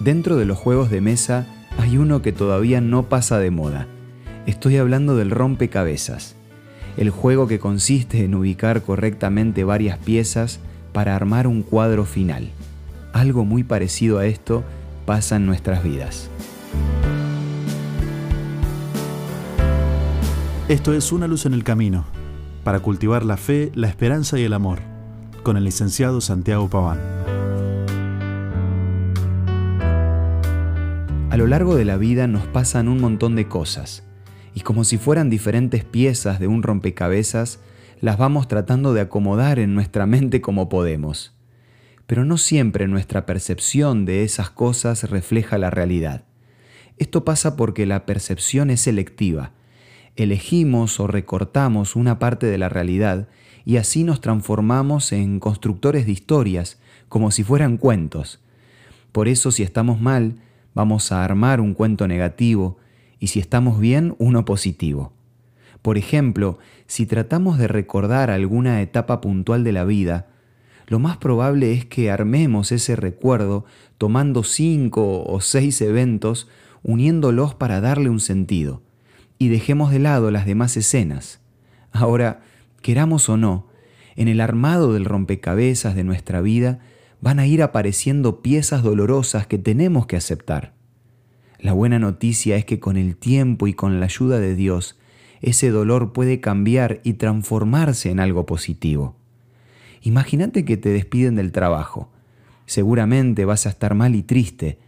Dentro de los juegos de mesa hay uno que todavía no pasa de moda. Estoy hablando del rompecabezas, el juego que consiste en ubicar correctamente varias piezas para armar un cuadro final. Algo muy parecido a esto pasa en nuestras vidas. Esto es Una luz en el camino, para cultivar la fe, la esperanza y el amor, con el licenciado Santiago Paván. A lo largo de la vida nos pasan un montón de cosas, y como si fueran diferentes piezas de un rompecabezas, las vamos tratando de acomodar en nuestra mente como podemos. Pero no siempre nuestra percepción de esas cosas refleja la realidad. Esto pasa porque la percepción es selectiva. Elegimos o recortamos una parte de la realidad y así nos transformamos en constructores de historias, como si fueran cuentos. Por eso si estamos mal, vamos a armar un cuento negativo y si estamos bien, uno positivo. Por ejemplo, si tratamos de recordar alguna etapa puntual de la vida, lo más probable es que armemos ese recuerdo tomando cinco o seis eventos, uniéndolos para darle un sentido, y dejemos de lado las demás escenas. Ahora, queramos o no, en el armado del rompecabezas de nuestra vida van a ir apareciendo piezas dolorosas que tenemos que aceptar. La buena noticia es que con el tiempo y con la ayuda de Dios, ese dolor puede cambiar y transformarse en algo positivo. Imagínate que te despiden del trabajo. Seguramente vas a estar mal y triste,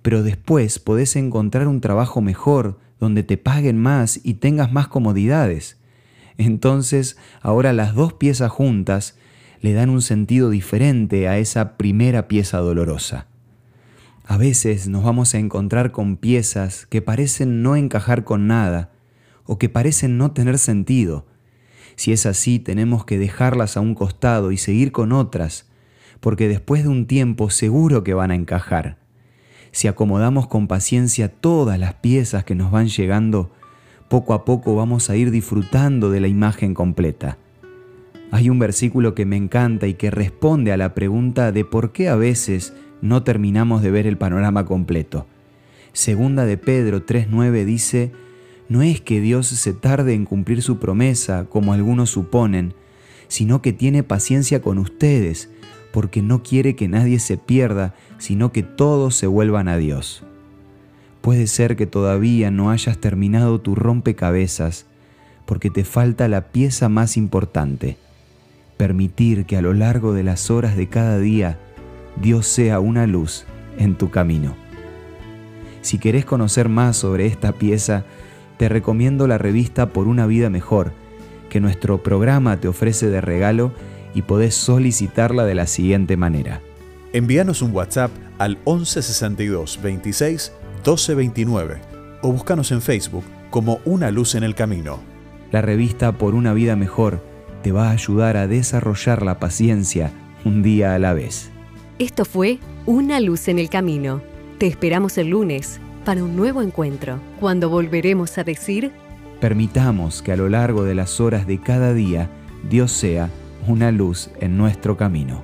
pero después podés encontrar un trabajo mejor, donde te paguen más y tengas más comodidades. Entonces, ahora las dos piezas juntas le dan un sentido diferente a esa primera pieza dolorosa. A veces nos vamos a encontrar con piezas que parecen no encajar con nada o que parecen no tener sentido. Si es así, tenemos que dejarlas a un costado y seguir con otras, porque después de un tiempo seguro que van a encajar. Si acomodamos con paciencia todas las piezas que nos van llegando, poco a poco vamos a ir disfrutando de la imagen completa. Hay un versículo que me encanta y que responde a la pregunta de por qué a veces no terminamos de ver el panorama completo. Segunda de Pedro 3.9 dice, no es que Dios se tarde en cumplir su promesa, como algunos suponen, sino que tiene paciencia con ustedes, porque no quiere que nadie se pierda, sino que todos se vuelvan a Dios. Puede ser que todavía no hayas terminado tu rompecabezas, porque te falta la pieza más importante, permitir que a lo largo de las horas de cada día Dios sea una luz en tu camino. Si querés conocer más sobre esta pieza, te recomiendo la revista Por una vida mejor, que nuestro programa te ofrece de regalo y podés solicitarla de la siguiente manera. Envíanos un WhatsApp al 1162 26 1229 o búscanos en Facebook como Una Luz en el Camino. La revista Por una vida mejor te va a ayudar a desarrollar la paciencia un día a la vez. Esto fue Una luz en el camino. Te esperamos el lunes para un nuevo encuentro, cuando volveremos a decir, Permitamos que a lo largo de las horas de cada día Dios sea una luz en nuestro camino.